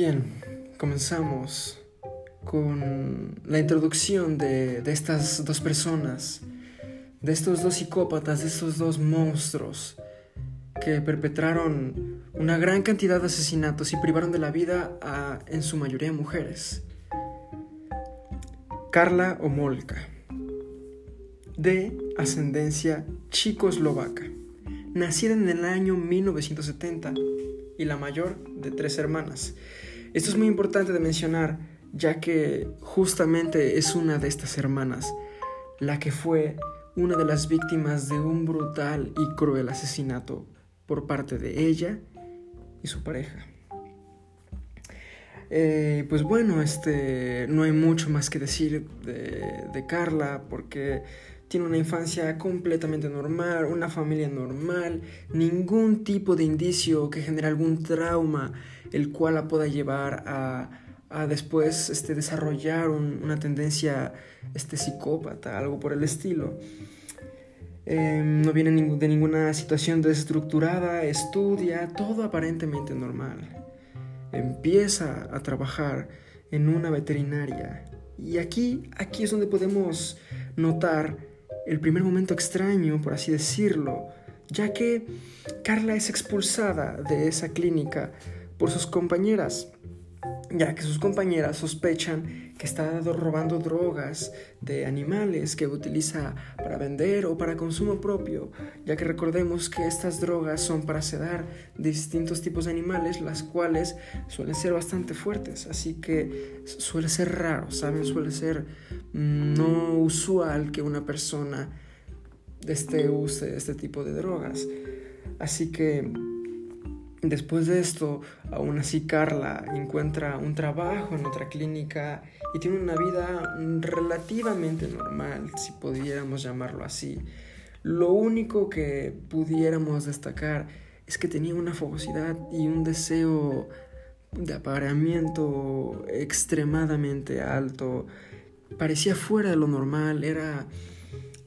Bien, comenzamos con la introducción de, estas dos personas, de estos dos psicópatas, de estos dos monstruos que perpetraron una gran cantidad de asesinatos y privaron de la vida a, en su mayoría, mujeres. Carla Omolka, de ascendencia chicoslovaca, nacida en el año 1970 y la mayor de tres hermanas. Esto es muy importante de mencionar, ya que justamente es una de estas hermanas la que fue una de las víctimas de un brutal y cruel asesinato por parte de ella y su pareja. Eh, pues bueno, este, no hay mucho más que decir de, de Carla porque tiene una infancia completamente normal, una familia normal, ningún tipo de indicio que genere algún trauma el cual la pueda llevar a, a después este, desarrollar una tendencia este, psicópata, algo por el estilo. Em, no viene de ninguna situación desestructurada, estudia, todo aparentemente normal. Empieza a trabajar en una veterinaria. Y aquí, aquí es donde podemos notar el primer momento extraño, por así decirlo, ya que Carla es expulsada de esa clínica por sus compañeras, ya que sus compañeras sospechan que está robando drogas de animales que utiliza para vender o para consumo propio, ya que recordemos que estas drogas son para sedar distintos tipos de animales, las cuales suelen ser bastante fuertes, así que suele ser raro, ¿saben? Suele ser no usual que una persona este use este tipo de drogas. Así que después de esto, aún así Carla encuentra un trabajo en otra clínica y tiene una vida relativamente normal, si pudiéramos llamarlo así. Lo único que pudiéramos destacar es que tenía una fogosidad y un deseo de apareamiento extremadamente alto parecía fuera de lo normal, era,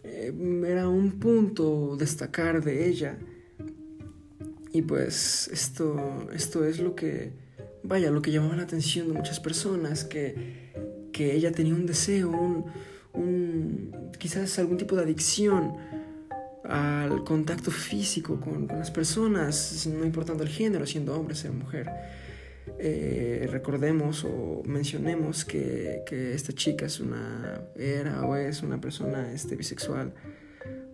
eh, era un punto destacar de ella. Y pues esto, esto es lo que, vaya, lo que llamaba la atención de muchas personas, que, que ella tenía un deseo, un, un, quizás algún tipo de adicción al contacto físico con, las personas, no importando el género, siendo hombre, ser mujer. Eh, recordemos o mencionemos que, que, esta chica es una, era o es una persona este, bisexual,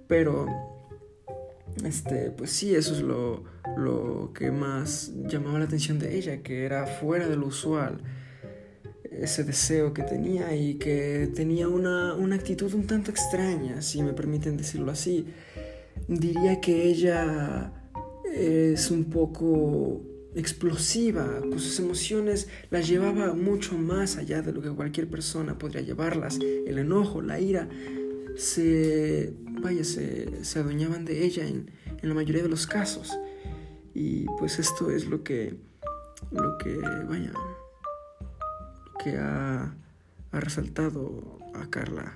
pero este, pues sí, eso es lo, lo que más llamaba la atención de ella, que era fuera de lo usual ese deseo que tenía y que tenía una, una actitud un tanto extraña, si me permiten decirlo así. Diría que ella es un poco explosiva, con sus emociones las llevaba mucho más allá de lo que cualquier persona podría llevarlas. El enojo, la ira, se, vaya, se, se adueñaban de ella en, la mayoría de los casos. Y pues esto es lo que, lo que, vaya, que ha, ha resaltado a Carla.